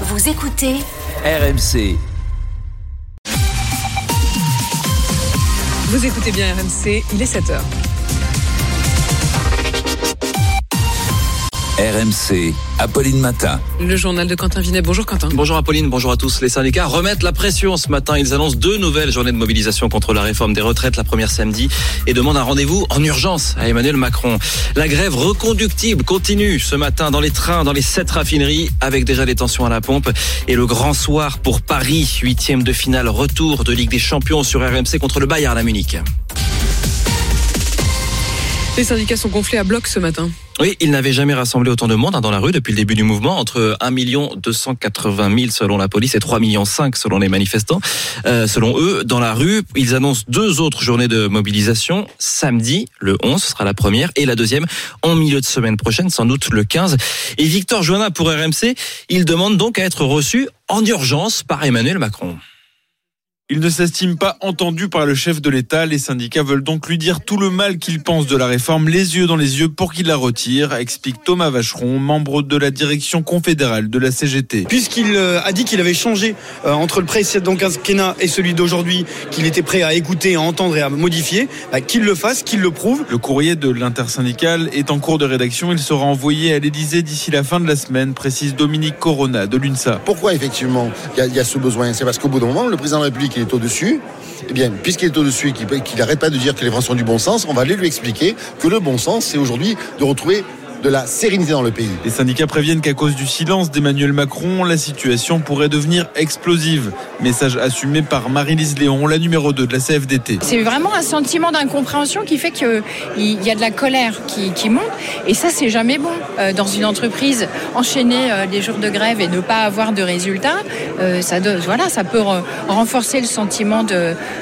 Vous écoutez RMC. Vous écoutez bien RMC, il est 7h. RMC, Apolline Matin. Le journal de Quentin Vinet. Bonjour Quentin. Bonjour Apolline, bonjour à tous. Les syndicats remettent la pression ce matin. Ils annoncent deux nouvelles journées de mobilisation contre la réforme des retraites, la première samedi, et demandent un rendez-vous en urgence à Emmanuel Macron. La grève reconductible continue ce matin dans les trains, dans les sept raffineries, avec déjà des tensions à la pompe. Et le grand soir pour Paris, huitième de finale, retour de Ligue des Champions sur RMC contre le Bayern à Munich. Les syndicats sont gonflés à bloc ce matin. Oui, ils n'avaient jamais rassemblé autant de monde hein, dans la rue depuis le début du mouvement, entre 1 280 000 selon la police et 3 millions 5 selon les manifestants. Euh, selon eux, dans la rue, ils annoncent deux autres journées de mobilisation. Samedi, le 11, ce sera la première, et la deuxième en milieu de semaine prochaine, sans doute le 15. Et Victor Joannin pour RMC, il demande donc à être reçu en urgence par Emmanuel Macron. Il ne s'estime pas entendu par le chef de l'État. Les syndicats veulent donc lui dire tout le mal qu'ils pensent de la réforme, les yeux dans les yeux, pour qu'il la retire, explique Thomas Vacheron, membre de la direction confédérale de la CGT. Puisqu'il euh, a dit qu'il avait changé euh, entre le précédent quinquennat et celui d'aujourd'hui, qu'il était prêt à écouter, à entendre et à modifier, bah, qu'il le fasse, qu'il le prouve. Le courrier de l'intersyndicale est en cours de rédaction. Il sera envoyé à l'Élysée d'ici la fin de la semaine, précise Dominique Corona de l'UNSA. Pourquoi effectivement il y, y, a ce besoin? C'est parce qu'au bout d'un moment, le président de la République est au-dessus, eh bien, puisqu'il est au-dessus et qu'il n'arrête pas de dire que les Français ont du bon sens, on va aller lui expliquer que le bon sens, c'est aujourd'hui de retrouver de la sérénité dans le pays. Les syndicats préviennent qu'à cause du silence d'Emmanuel Macron, la situation pourrait devenir explosive. Message assumé par Marie-Lise Léon, la numéro 2 de la CFDT. C'est vraiment un sentiment d'incompréhension qui fait qu'il y a de la colère qui, qui monte. Et ça, c'est jamais bon. Euh, dans une entreprise, enchaîner euh, les jours de grève et ne pas avoir de résultats, euh, ça, voilà, ça peut renforcer le sentiment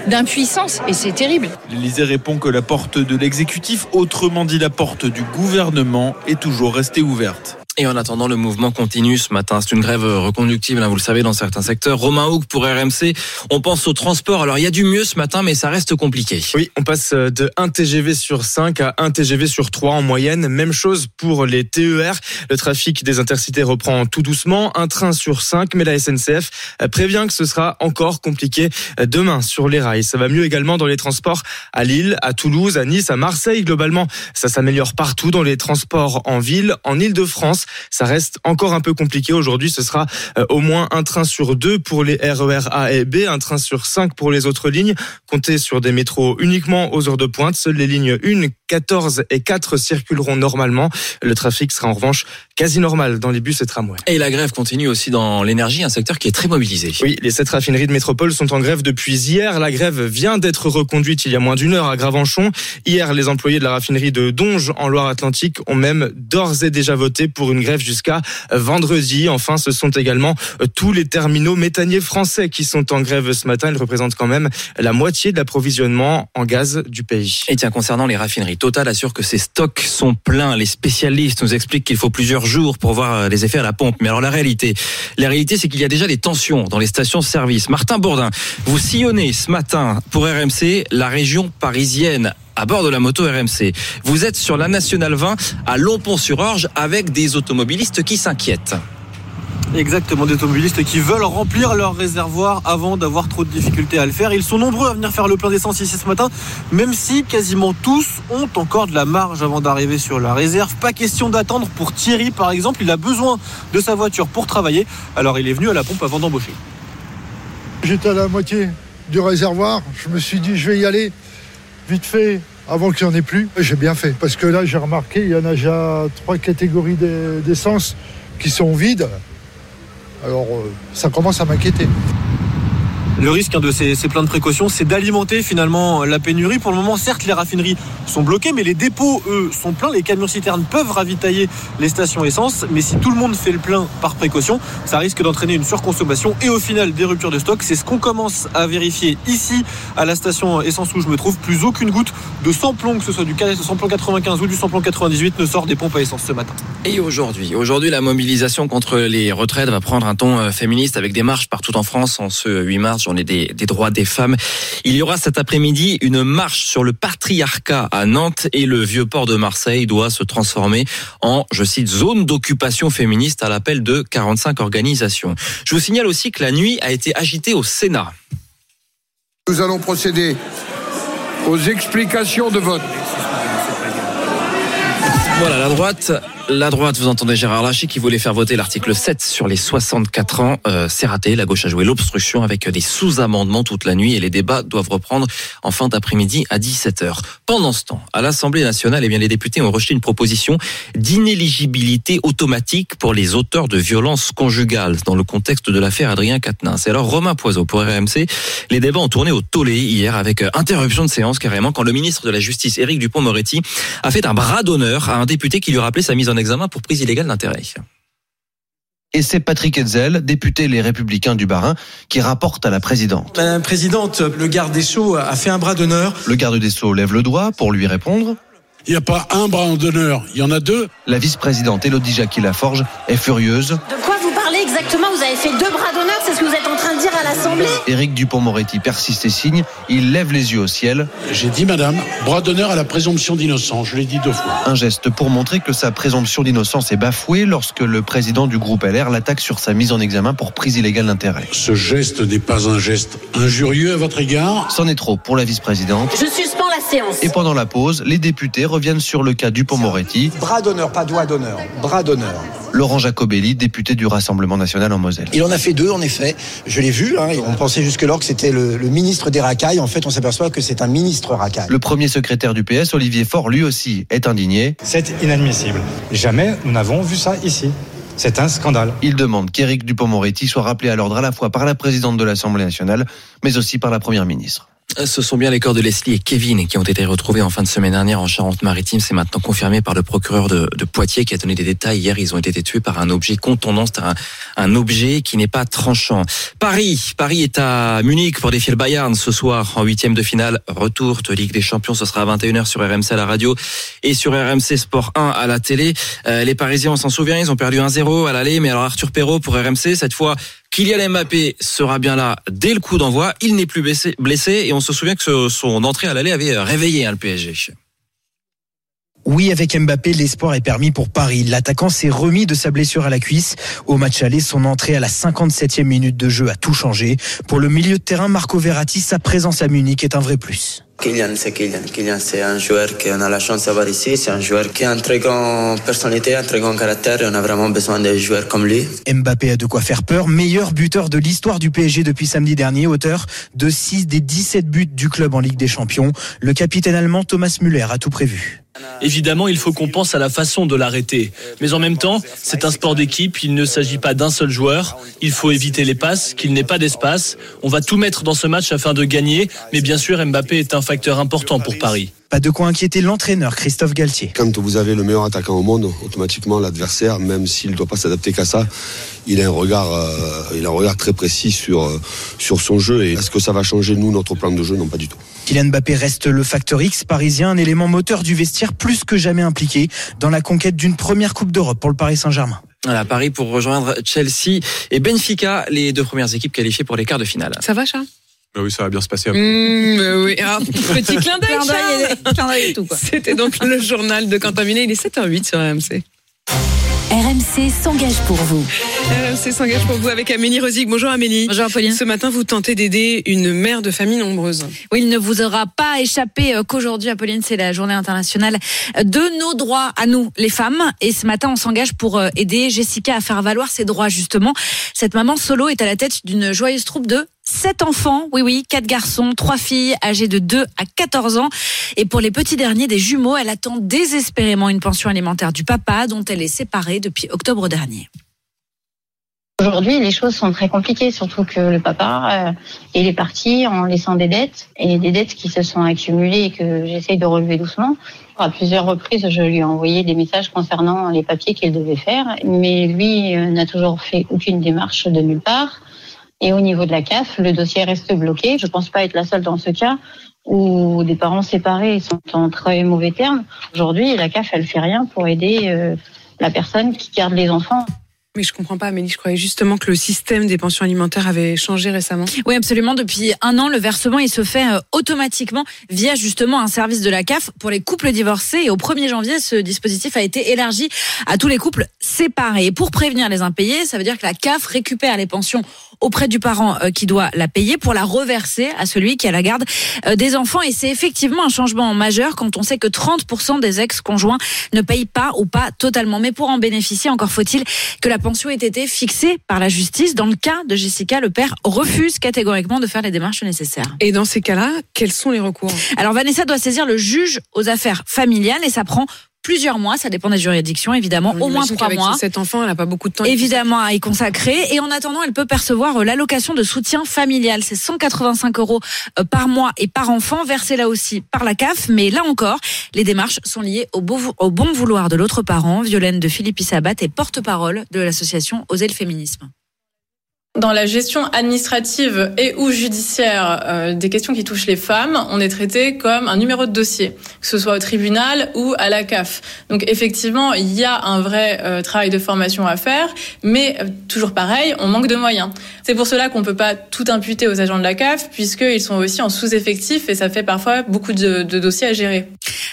d'impuissance. Et c'est terrible. L'Élysée répond que la porte de l'exécutif, autrement dit la porte du gouvernement, est toujours restée ouverte. Et en attendant, le mouvement continue ce matin. C'est une grève reconductible, hein, vous le savez, dans certains secteurs. Romain Houk pour RMC. On pense au transport. Alors, il y a du mieux ce matin, mais ça reste compliqué. Oui, on passe de 1 TGV sur 5 à 1 TGV sur 3 en moyenne. Même chose pour les TER. Le trafic des intercités reprend tout doucement. Un train sur 5, mais la SNCF prévient que ce sera encore compliqué demain sur les rails. Ça va mieux également dans les transports à Lille, à Toulouse, à Nice, à Marseille. Globalement, ça s'améliore partout dans les transports en ville, en Ile-de-France. Ça reste encore un peu compliqué. Aujourd'hui, ce sera au moins un train sur deux pour les RER A et B, un train sur cinq pour les autres lignes. Comptez sur des métros uniquement aux heures de pointe. Seules les lignes 1, 14 et 4 circuleront normalement. Le trafic sera en revanche quasi normal dans les bus et tramways. Et la grève continue aussi dans l'énergie, un secteur qui est très mobilisé. Oui, les sept raffineries de métropole sont en grève depuis hier. La grève vient d'être reconduite il y a moins d'une heure à Gravenchon. Hier, les employés de la raffinerie de Donge en Loire-Atlantique ont même d'ores et déjà voté pour une grève jusqu'à vendredi. Enfin, ce sont également tous les terminaux méthaniers français qui sont en grève ce matin. Ils représentent quand même la moitié de l'approvisionnement en gaz du pays. Et tiens, concernant les raffineries, Total assure que ses stocks sont pleins. Les spécialistes nous expliquent qu'il faut plusieurs jours pour voir les effets à la pompe. Mais alors la réalité, la réalité, c'est qu'il y a déjà des tensions dans les stations-service. Martin Bourdin, vous sillonnez ce matin pour RMC la région parisienne à bord de la moto RMC. Vous êtes sur la Nationale 20 à Longpont-sur-Orge avec des automobilistes qui s'inquiètent. Exactement, des automobilistes qui veulent remplir leur réservoir avant d'avoir trop de difficultés à le faire. Ils sont nombreux à venir faire le plein d'essence ici ce matin, même si quasiment tous ont encore de la marge avant d'arriver sur la réserve. Pas question d'attendre pour Thierry, par exemple. Il a besoin de sa voiture pour travailler, alors il est venu à la pompe avant d'embaucher. J'étais à la moitié du réservoir. Je me suis dit, je vais y aller vite fait avant qu'il n'y en ait plus. J'ai bien fait, parce que là, j'ai remarqué, il y en a déjà trois catégories d'essence qui sont vides. Alors, euh, ça commence à m'inquiéter. Le risque hein, de ces, plans de précaution, c'est d'alimenter finalement la pénurie. Pour le moment, certes, les raffineries sont bloquées, mais les dépôts, eux, sont pleins. Les camions citernes peuvent ravitailler les stations essence, mais si tout le monde fait le plein par précaution, ça risque d'entraîner une surconsommation et au final des ruptures de stock. C'est ce qu'on commence à vérifier ici à la station essence où je me trouve. Plus aucune goutte de samplon, que ce soit du samplon 95 ou du samplon 98, ne sort des pompes à essence ce matin. Et aujourd'hui, aujourd'hui, la mobilisation contre les retraites va prendre un ton euh, féministe avec des marches partout en France en ce 8 mars, journée des, des droits des femmes. Il y aura cet après-midi une marche sur le patriarcat à Nantes et le vieux port de Marseille doit se transformer en, je cite, zone d'occupation féministe à l'appel de 45 organisations. Je vous signale aussi que la nuit a été agitée au Sénat. Nous allons procéder aux explications de vote. Voilà, la droite, la droite, vous entendez Gérard Larcher qui voulait faire voter l'article 7 sur les 64 ans. Euh, c'est raté, la gauche a joué l'obstruction avec des sous-amendements toute la nuit et les débats doivent reprendre en fin d'après-midi à 17h. Pendant ce temps, à l'Assemblée nationale, eh bien, les députés ont rejeté une proposition d'inéligibilité automatique pour les auteurs de violences conjugales dans le contexte de l'affaire Adrien Quatennens. Et alors, Romain Poiseau pour RMC, les débats ont tourné au tollé hier avec euh, interruption de séance carrément quand le ministre de la Justice, Éric Dupont-Moretti, a fait un bras d'honneur à un député qui lui rappelait sa mise en examen pour prise illégale d'intérêt. Et c'est Patrick Hetzel, député Les Républicains du Bas-Rhin, qui rapporte à la présidente. Madame la Présidente, le garde des Sceaux a fait un bras d'honneur. Le garde des Sceaux lève le doigt pour lui répondre. Il n'y a pas un bras d'honneur, il y en a deux. La vice-présidente Élodie Jacqui-Laforge est furieuse. De quoi vous parlez exactement? Vous avez fait deux bras d'honneur, c'est ce que vous êtes en train de dire à l'Assemblée Éric Dupont-Moretti persiste et signe. Il lève les yeux au ciel. J'ai dit, madame, bras d'honneur à la présomption d'innocence, je l'ai dit deux fois. Un geste pour montrer que sa présomption d'innocence est bafouée lorsque le président du groupe LR l'attaque sur sa mise en examen pour prise illégale d'intérêt. Ce geste n'est pas un geste injurieux à votre égard? C'en est trop pour la vice-présidente. Je suspends la séance. Et pendant la pause, les députés reviennent sur le cas Dupont-Moretti. Bras d'honneur, pas doigt d'honneur. Bras d'honneur. Laurent Jacobelli, député du Rassemblement national en Moselle. Il en a fait deux, en effet. Je l'ai vu. Hein, on pensait jusque-là que c'était le, le, ministre des racailles. En fait, on s'aperçoit que c'est un ministre racaille. Le premier secrétaire du PS, Olivier Faure, lui aussi, est indigné. C'est inadmissible. Jamais nous n'avons vu ça ici. C'est un scandale. Il demande qu'Éric Dupont-Moretti soit rappelé à l'ordre à la fois par la présidente de l'Assemblée nationale, mais aussi par la première ministre. Ce sont bien les corps de Leslie et Kevin qui ont été retrouvés en fin de semaine dernière en Charente-Maritime. C'est maintenant confirmé par le procureur de, Poitiers qui a donné des détails. Hier, ils ont été tués par un objet contondant, c'est un, un, objet qui n'est pas tranchant. Paris, Paris est à Munich pour défier le Bayern ce soir en huitième de finale. Retour de Ligue des Champions, ce sera à 21h sur RMC à la radio et sur RMC Sport 1 à la télé. Euh, les Parisiens, on s'en souvient, ils ont perdu 1-0 à l'aller, mais alors Arthur Perrault pour RMC, cette fois Kylian Mbappé sera bien là dès le coup d'envoi. Il n'est plus blessé, et on se souvient que son entrée à l'aller avait réveillé hein, le PSG. Oui, avec Mbappé, l'espoir est permis pour Paris. L'attaquant s'est remis de sa blessure à la cuisse. Au match aller, son entrée à la 57e minute de jeu a tout changé. Pour le milieu de terrain, Marco Verratti, sa présence à Munich est un vrai plus. Kylian, c'est Kylian. Kylian, c'est un joueur qu'on a la chance d'avoir ici. C'est un joueur qui a une très grande personnalité, un très grand caractère et on a vraiment besoin de joueurs comme lui. Mbappé a de quoi faire peur. Meilleur buteur de l'histoire du PSG depuis samedi dernier, auteur de 6 des 17 buts du club en Ligue des Champions. Le capitaine allemand Thomas Müller a tout prévu. Évidemment, il faut qu'on pense à la façon de l'arrêter. Mais en même temps, c'est un sport d'équipe, il ne s'agit pas d'un seul joueur. Il faut éviter les passes, qu'il n'ait pas d'espace. On va tout mettre dans ce match afin de gagner, mais bien sûr, Mbappé est un facteur important pour Paris. Pas de quoi inquiéter l'entraîneur Christophe Galtier. Quand vous avez le meilleur attaquant au monde, automatiquement l'adversaire, même s'il ne doit pas s'adapter qu'à ça, il a un regard, euh, il a un regard très précis sur euh, sur son jeu. Et est-ce que ça va changer nous notre plan de jeu? Non, pas du tout. Kylian Mbappé reste le facteur X parisien, un élément moteur du vestiaire plus que jamais impliqué dans la conquête d'une première Coupe d'Europe pour le Paris Saint-Germain. Voilà, Paris pour rejoindre Chelsea et Benfica, les deux premières équipes qualifiées pour les quarts de finale. Ça va, Charles? Bah oui, ça va bien se passer. Mmh, oui. Alors, petit clin d'œil, C'était donc le journal de Quentin Minet. Il est 7h08 sur RMC. RMC s'engage pour vous. RMC s'engage pour vous avec Amélie Rosig. Bonjour Amélie. Bonjour Apolline. Ce matin, vous tentez d'aider une mère de famille nombreuse. Oui, il ne vous aura pas échappé qu'aujourd'hui, Apolline, c'est la journée internationale de nos droits à nous, les femmes. Et ce matin, on s'engage pour aider Jessica à faire valoir ses droits, justement. Cette maman solo est à la tête d'une joyeuse troupe de Sept enfants, oui oui, quatre garçons, trois filles âgées de 2 à 14 ans. Et pour les petits derniers, des jumeaux, elle attend désespérément une pension alimentaire du papa dont elle est séparée depuis octobre dernier. Aujourd'hui, les choses sont très compliquées, surtout que le papa, euh, est parti en laissant des dettes, et des dettes qui se sont accumulées et que j'essaye de relever doucement. À plusieurs reprises, je lui ai envoyé des messages concernant les papiers qu'il devait faire, mais lui euh, n'a toujours fait aucune démarche de nulle part. Et au niveau de la CAF, le dossier reste bloqué. Je ne pense pas être la seule dans ce cas où des parents séparés sont en très mauvais termes. Aujourd'hui, la CAF, elle fait rien pour aider euh, la personne qui garde les enfants. Mais je comprends pas, Amélie. Je croyais justement que le système des pensions alimentaires avait changé récemment. Oui, absolument. Depuis un an, le versement il se fait euh, automatiquement via justement un service de la CAF pour les couples divorcés. Et au 1er janvier, ce dispositif a été élargi à tous les couples séparés. Et pour prévenir les impayés, ça veut dire que la CAF récupère les pensions auprès du parent euh, qui doit la payer pour la reverser à celui qui a la garde euh, des enfants. Et c'est effectivement un changement majeur quand on sait que 30% des ex-conjoints ne payent pas ou pas totalement. Mais pour en bénéficier, encore faut-il que la pension ait été fixée par la justice. Dans le cas de Jessica, le père refuse catégoriquement de faire les démarches nécessaires. Et dans ces cas-là, quels sont les recours? Alors Vanessa doit saisir le juge aux affaires familiales et ça prend plusieurs mois, ça dépend des juridictions évidemment, au moins trois mois. Cet enfant, elle n'a pas beaucoup de temps. Évidemment à y consacrer. Et en attendant, elle peut percevoir euh, l'allocation de soutien familial. C'est 185 euros euh, par mois et par enfant, versé là aussi par la CAF. Mais là encore, les démarches sont liées au, bon vouloir de l'autre parent. Violaine de Philippe Sabat est porte-parole de l'association Oser le féminisme. Dans la gestion administrative et ou judiciaire euh, des questions qui touchent les femmes, on est traité comme un numéro de dossier, que ce soit au tribunal ou à la CAF. Donc effectivement, il y a un vrai euh, travail de formation à faire, mais euh, toujours pareil, on manque de moyens. C'est pour cela qu'on peut pas tout imputer aux agents de la CAF, puisqu'ils sont aussi en sous-effectif et ça fait parfois beaucoup de, de dossiers à gérer.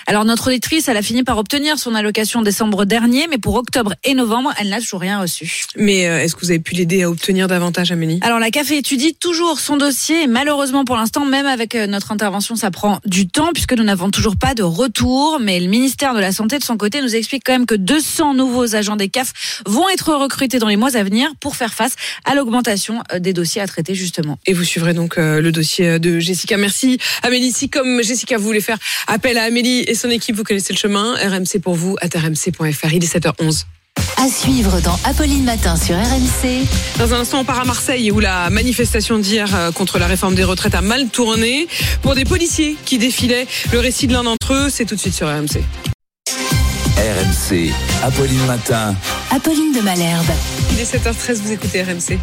Alors notre auditrice, elle a fini par obtenir son allocation décembre dernier, mais pour octobre et novembre, elle n'a toujours rien reçu. Mais est-ce que vous avez pu l'aider à obtenir davantage Amélie? Alors la CAF étudie toujours son dossier. malheureusement pour l'instant, même avec euh, notre intervention, ça prend du temps puisque nous n'avons toujours pas de retour. Mais le ministère de la Santé, de son côté, nous explique quand même que 200 nouveaux agents des CAF vont être recrutés dans les mois à venir pour faire face à l'augmentation euh, des dossiers à traiter justement. Et vous suivrez donc euh, le dossier de Jessica. Merci Amélie. Si comme Jessica vous voulez faire appel à Amélie et son équipe, vous connaissez le chemin. RMC pour vous, à rmc.fr. Il est 7h11. À suivre dans Apolline Matin sur RMC. Dans un instant, on part à Marseille où la manifestation d'hier euh, contre la réforme des retraites a mal tourné. Pour des policiers qui défilaient, le récit de l'un d'entre eux, c'est tout de suite sur RMC. RMC, Apolline Matin. Apolline de Malherbe. Il est 7h13, vous écoutez RMC.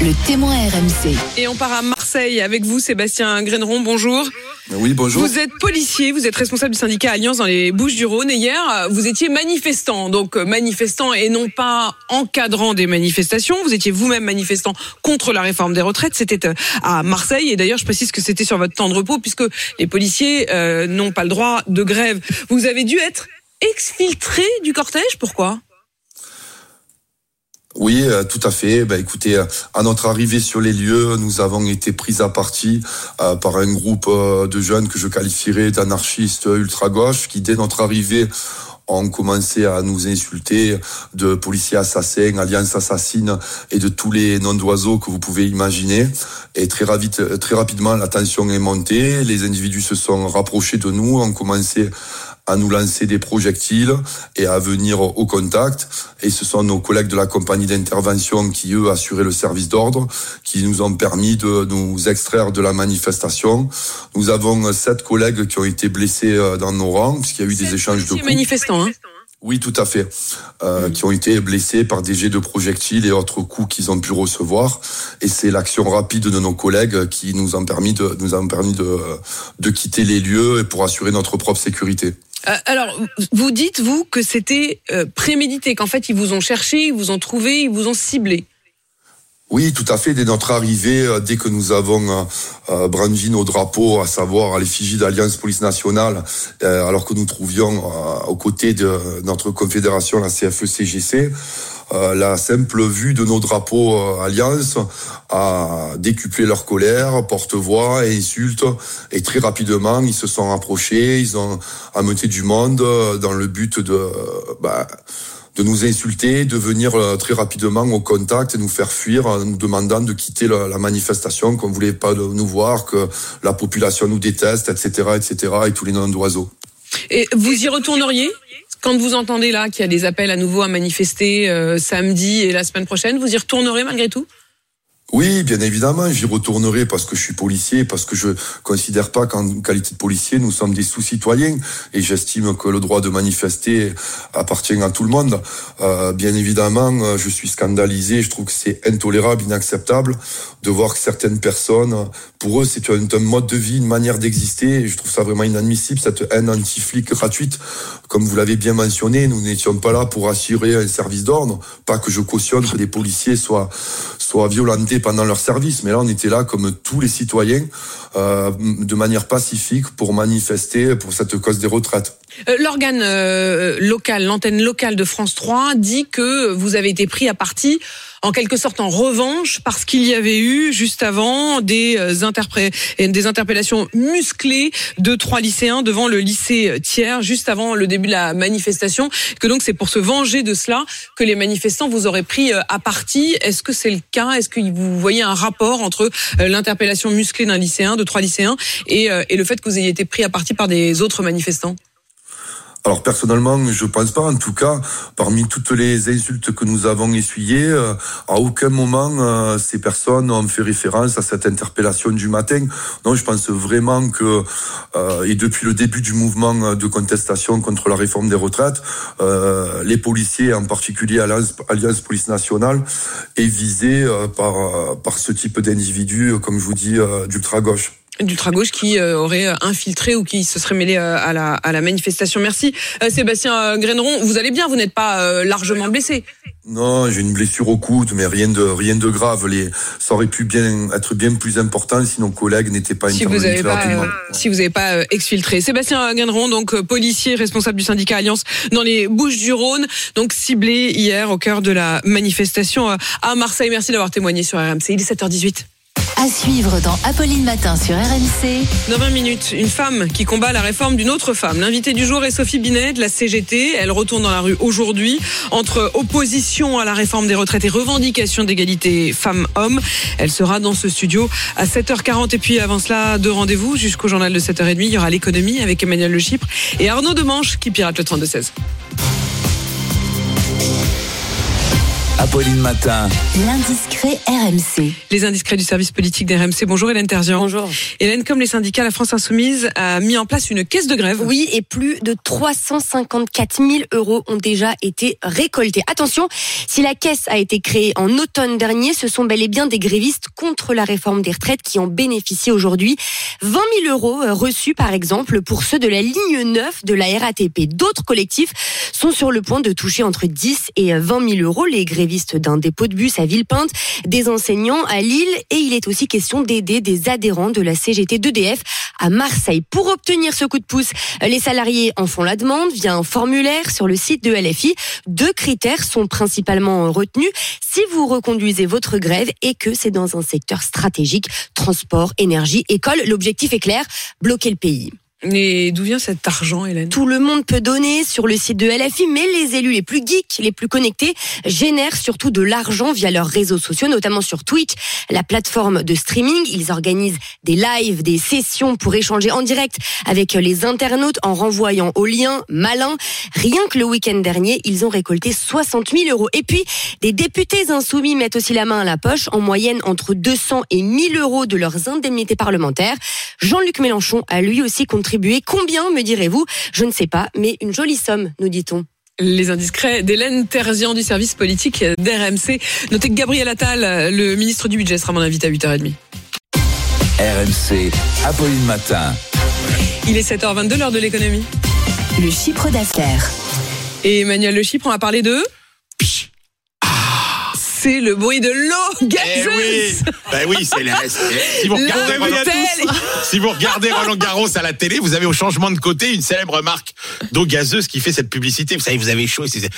Le témoin RMC. Et on part à Marseille avec vous, Sébastien Graineron. Bonjour. Oui, bonjour. Vous êtes policier, vous êtes responsable du syndicat Alliance dans les Bouches-du-Rhône. Et hier, vous étiez manifestant, donc euh, manifestant et non pas encadrant des manifestations. Vous étiez vous-même manifestant contre la réforme des retraites. C'était euh, à Marseille. Et d'ailleurs, je précise que c'était sur votre temps de repos puisque les policiers euh, n'ont pas le droit de grève. Vous avez dû être exfiltré du cortège. Pourquoi? Oui, euh, tout à fait. Ben, écoutez, euh, à notre arrivée sur les lieux, nous avons été pris à partie euh, par un groupe de jeunes que je qualifierais d'anarchistes ultra-gauche qui, dès notre arrivée, ont commencé à nous insulter de policiers assassins, alliances assassines et de tous les noms d'oiseaux que vous pouvez imaginer. Et très, très rapidement, la tension est montée. Les individus se sont rapprochés de nous, ont commencé à nous lancer des projectiles et à venir au contact. Et ce sont nos collègues de la compagnie d'intervention qui, eux, assuraient le service d'ordre, qui nous ont permis de nous extraire de la manifestation. Nous avons sept collègues qui ont été blessés euh, dans nos rangs, puisqu'il y a eu des échanges de coups. manifestants, hein oui, tout à fait. Euh, qui ont été blessés par des jets de projectiles et autres coups qu'ils ont pu recevoir. Et c'est l'action rapide de nos collègues qui nous ont permis de nous ont permis de, de quitter les lieux et pour assurer notre propre sécurité. Euh, alors, vous dites, vous, que c'était euh, prémédité, qu'en fait, ils vous ont cherché, ils vous ont trouvé, ils vous ont ciblé. Oui, tout à fait. Dès notre arrivée, euh, dès que nous avons brandi nos drapeaux, à savoir à l'effigie d'Alliance Police Nationale, alors que nous trouvions aux côtés de notre confédération, la CFE-CGC, euh, la simple vue de nos drapeaux euh, Alliance a décuplé leur colère, porte-voix et insultes. Et très rapidement, ils se sont rapprochés, ils ont amené du monde euh, dans le but de... Bah, de nous insulter, de venir très rapidement au contact et nous faire fuir en nous demandant de quitter la, manifestation, qu'on voulait pas nous voir, que la population nous déteste, etc., etc., et tous les noms d'oiseaux. Et vous y retourneriez quand vous entendez là qu'il y a des appels à nouveau à manifester euh, samedi et la semaine prochaine, vous y retournerez malgré tout? Oui, bien évidemment, j'y retournerai parce que je suis policier, parce que je considère pas qu'en qualité de policier, nous sommes des sous-citoyens et j'estime que le droit de manifester appartient à tout le monde. Euh, bien évidemment, euh, je suis scandalisé, je trouve que c'est intolérable, inacceptable de voir que certaines personnes, pour eux, c'est un, mode de vie, une manière d'exister je trouve ça vraiment inadmissible, cette haine anti-flic gratuite. Comme vous l'avez bien mentionné, nous n'étions pas là pour assurer un service d'ordre, pas que je cautionne que les policiers soient, soient violentés pendant leur service. Mais là, on était là comme tous les citoyens, euh, de manière pacifique, pour manifester pour cette cause des retraites. Euh, L'organe euh, local, l'antenne locale de France 3 dit que vous avez été pris à partie en quelque sorte en revanche parce qu'il y avait eu juste avant des, euh, des interpellations musclées de trois lycéens devant le lycée Thiers juste avant le début de la manifestation que donc c'est pour se venger de cela que les manifestants vous auraient pris euh, à partie. Est-ce que c'est le cas? Est-ce que vous voyez un rapport entre euh, l'interpellation musclée d'un lycéen de trois lycéens et, et le fait que vous ayez été pris à partie par des autres manifestants? Alors personnellement, je pense pas. En tout cas, parmi toutes les insultes que nous avons essuyées, euh, à aucun moment euh, ces personnes ont fait référence à cette interpellation du matin. Non, je pense vraiment que euh, et depuis le début du mouvement de contestation contre la réforme des retraites, les policiers, en particulier Alliance, Alliance Police Nationale, est visé euh, par par ce type d'individus, comme je vous dis, d'ultra gauche d'ultra-gauche qui euh, aurait infiltré ou qui se serait mêlé euh, à la, à la manifestation. Merci euh, Sébastien Graineron. Vous allez bien, vous n'êtes pas largement blessé. Non, j'ai une blessure au coude, mais rien de rien de grave. Les, ça aurait pu bien être bien plus important si nos collègues n'étaient pas Si vous pas, euh, si vous n'avez pas exfiltré. Sébastien Graineron, donc policier responsable du syndicat Alliance dans les Bouches-du-Rhône, donc ciblé hier au cœur de la manifestation à Marseille. Merci d'avoir témoigné sur RMC. Il est 7h18. À suivre dans Apolline Matin sur RMC. Dans 20 minutes, une femme qui combat la réforme d'une autre femme. L'invitée du jour est Sophie Binet de la CGT. Elle retourne dans la rue aujourd'hui entre opposition à la réforme des retraites et revendication d'égalité femmes-hommes. Elle sera dans ce studio à 7h40 et puis avant cela, deux rendez-vous jusqu'au journal de 7h30. Il y aura l'économie avec Emmanuel Le Chypre et Arnaud Demanche qui pirate le 32-16. Apolline Matin. L'indiscret RMC. Les indiscrets du service politique d'RMC. Bonjour Hélène Terzian. Bonjour. Hélène, comme les syndicats, la France Insoumise a mis en place une caisse de grève. Oui, et plus de 354 000 euros ont déjà été récoltés. Attention, si la caisse a été créée en automne dernier, ce sont bel et bien des grévistes contre la réforme des retraites qui en bénéficient aujourd'hui. 20 000 euros reçus, par exemple, pour ceux de la ligne 9 de la RATP. D'autres collectifs sont sur le point de toucher entre 10 et 20 000 euros. Les grévistes d'un dépôt de bus à Villepinte, des enseignants à Lille et il est aussi question d'aider des adhérents de la CGT d'EDF à Marseille. Pour obtenir ce coup de pouce, les salariés en font la demande via un formulaire sur le site de LFI. Deux critères sont principalement retenus. Si vous reconduisez votre grève et que c'est dans un secteur stratégique, transport, énergie, école, l'objectif est clair, bloquer le pays. Et d'où vient cet argent, Hélène? Tout le monde peut donner sur le site de LFI, mais les élus les plus geeks, les plus connectés, génèrent surtout de l'argent via leurs réseaux sociaux, notamment sur Twitch, la plateforme de streaming. Ils organisent des lives, des sessions pour échanger en direct avec les internautes en renvoyant aux liens malins. Rien que le week-end dernier, ils ont récolté 60 000 euros. Et puis, des députés insoumis mettent aussi la main à la poche, en moyenne entre 200 et 1000 euros de leurs indemnités parlementaires. Jean-Luc Mélenchon a lui aussi contribué. Combien, me direz-vous? Je ne sais pas, mais une jolie somme, nous dit-on. Les indiscrets d'Hélène Terzian du service politique d'RMC. Notez que Gabriel Attal, le ministre du Budget, sera mon invité à 8h30. RMC, Apolline Matin. Il est 7h22, l'heure de l'économie. Le chiffre d'affaires. Et Emmanuel Le Chypre, on va parler de... C'est le bruit de l'eau gazeuse. Eh oui, ben oui, c'est les- c'est- si vous regardez La Roland, bouteille. si vous regardez Roland Garros à la télé, vous avez au changement de côté une célèbre marque d'eau gazeuse qui fait cette publicité. Vous savez, vous avez chaud et c'est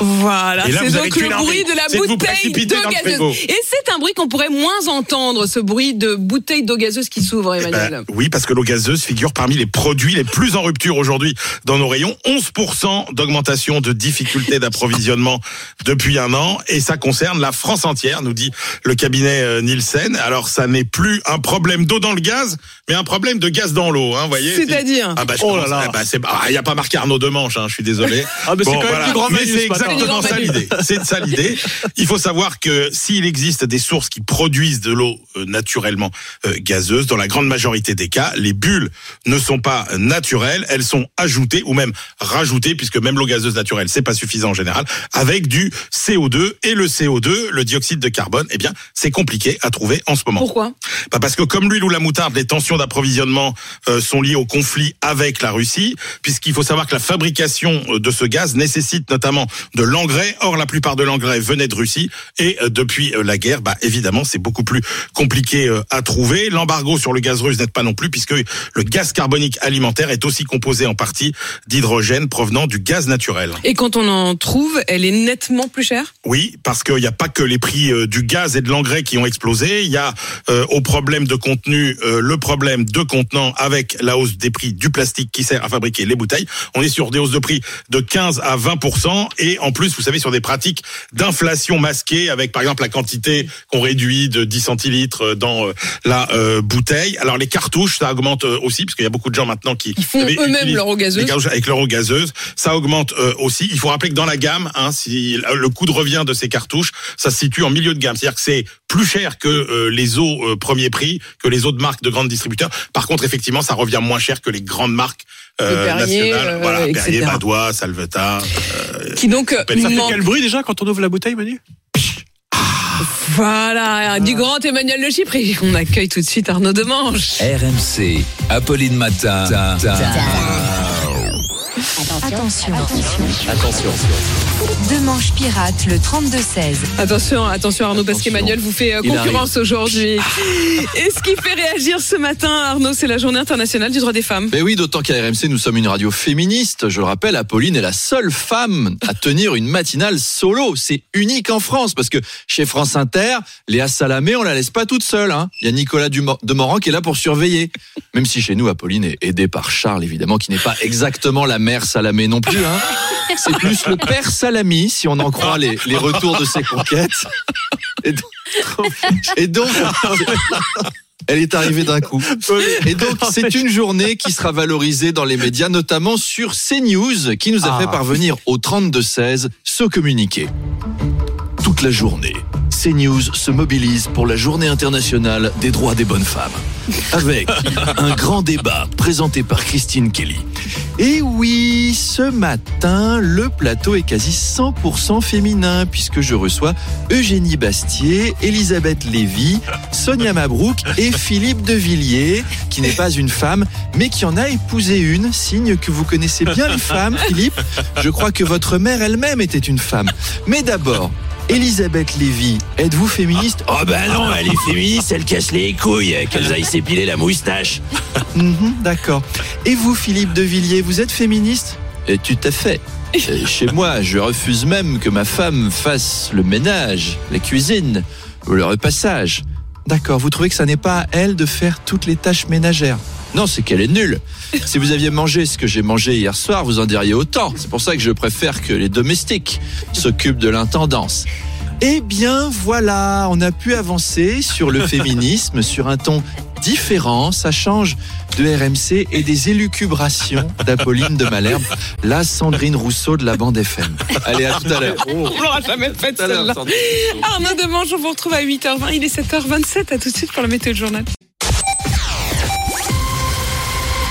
Voilà, Et là, c'est vous avez donc le bruit de la bouteille d'eau gazeuse. Et c'est un bruit qu'on pourrait moins entendre, ce bruit de bouteille d'eau gazeuse qui s'ouvre, Emmanuel. Ben, oui, parce que l'eau gazeuse figure parmi les produits les plus en rupture aujourd'hui dans nos rayons. 11% d'augmentation de difficultés d'approvisionnement depuis un an. Et ça concerne la France entière, nous dit le cabinet euh, Nielsen. Alors, ça n'est plus un problème d'eau dans le gaz, mais un problème de gaz dans l'eau. Hein, voyez C'est-à-dire Ah bah, je Oh là là. ah bah, c'est- ah, il n'y a pas marqué Arnaud Demanche, hein, je suis désolé. Ah, mais c'est quand même plus grand Mais Manu c'est ce matin. Exactement ça l'idée. C'est ça l'idée. Il faut savoir que s'il existe des sources qui produisent de l'eau euh, naturellement euh, gazeuse, dans la grande majorité des cas, les bulles ne sont pas naturelles, elles sont ajoutées ou même rajoutées, puisque même l'eau gazeuse naturelle, c'est pas suffisant en général, avec du CO2 et le CO2, le dioxyde de carbone, eh bien, c'est compliqué à trouver en ce moment. Pourquoi? Bah parce que comme l'huile ou la moutarde, les tensions d'approvisionnement euh, sont liées au conflit avec la Russie, puisqu'il faut savoir que la fabrication de ce gaz nécessite notamment de l'engrais. Or, la plupart de l'engrais venait de Russie et euh, depuis euh, la guerre, bah évidemment, c'est beaucoup plus compliqué euh, à trouver. L'embargo sur le gaz russe n'aide pas non plus, puisque le gaz carbonique alimentaire est aussi composé en partie d'hydrogène provenant du gaz naturel. Et quand on en trouve, elle est nettement plus chère? Oui, parce qu'il n'y a pas que les prix euh, du gaz et de l'engrais qui ont explosé. Il y a euh, au problème de contenu euh, le problème de contenant avec la hausse des prix du plastique qui sert à fabriquer les bouteilles. On est sur des hausses de prix de 15 à 20 et en plus, vous savez, sur des pratiques d'inflation masquée avec par exemple la quantité qu'on réduit de 10 centilitres dans euh, la euh, bouteille. Alors les cartouches, ça augmente euh, aussi parce qu'il y a beaucoup de gens maintenant qui Ils font eux-mêmes leur eau gazeuse. les cartouches avec leur eau gazeuse. Ça augmente euh, aussi. Il faut rappeler que dans la gamme, hein, si le coût de revient de ces cartouches, ça se situe en milieu de gamme. C'est-à-dire que c'est plus cher que euh, les eaux euh, premier prix, que les autres marques de grandes distributeurs. Par contre, effectivement, ça revient moins cher que les grandes marques euh, Perrier, nationales. euh, voilà. Perrier, Badois, Salvetat. euh, Qui donc Ça fait manque- Quel bruit déjà quand on ouvre la bouteille, Manu? Voilà, du grand Emmanuel Le Chypre. Et on accueille tout de suite Arnaud Demange. RMC, Apolline Matin. Attention. Attention. Demanche pirate le 32-16. Attention, attention Arnaud, parce qu'Emmanuel vous fait euh, concurrence aujourd'hui. Et ce qui fait réagir ce matin, Arnaud, c'est la journée internationale du droit des femmes. Mais oui, d'autant qu'à RMC, nous sommes une radio féministe. Je le rappelle, Apolline est la seule femme à tenir une matinale solo. C'est unique en France parce que chez France Inter, Léa Salamé, on la laisse pas toute seule. hein. Il y a Nicolas Demorand qui est là pour surveiller. Même si chez nous, Apolline est aidée par Charles, évidemment, qui n'est pas exactement la mère Salamé non plus. hein. C'est plus le père Salami, si on en croit les, les retours de ses conquêtes. Et donc, et donc elle est arrivée d'un coup. Et donc, c'est une journée qui sera valorisée dans les médias, notamment sur CNews, qui nous a fait parvenir au 32-16 ce communiqué. Toute la journée, CNews se mobilise pour la journée internationale des droits des bonnes femmes. Avec un grand débat présenté par Christine Kelly. Et oui, ce matin, le plateau est quasi 100% féminin puisque je reçois Eugénie Bastier, Elisabeth Lévy, Sonia Mabrouk et Philippe de Villiers, qui n'est pas une femme, mais qui en a épousé une, signe que vous connaissez bien les femmes, Philippe. Je crois que votre mère elle-même était une femme. Mais d'abord, Elisabeth Lévy, êtes-vous féministe Oh ben non, elle est féministe, elle casse les couilles, qu'elle aille s'épiler la moustache. Mhm, D'accord. Et vous, Philippe de Villiers, vous êtes féministe Et Tout à fait. Chez moi, je refuse même que ma femme fasse le ménage, la cuisine ou le repassage. D'accord, vous trouvez que ça n'est pas à elle de faire toutes les tâches ménagères Non, c'est qu'elle est nulle. Si vous aviez mangé ce que j'ai mangé hier soir, vous en diriez autant. C'est pour ça que je préfère que les domestiques s'occupent de l'intendance. Eh bien voilà, on a pu avancer sur le féminisme sur un ton différent. Ça change de RMC et des élucubrations d'Apolline de Malherbe, la Sandrine Rousseau de la bande FM. Allez, à tout à l'heure. On l'aura jamais faite celle-là. Arnaud Demange, on vous retrouve à 8h20. Il est 7h27. À tout de suite pour la météo de journal.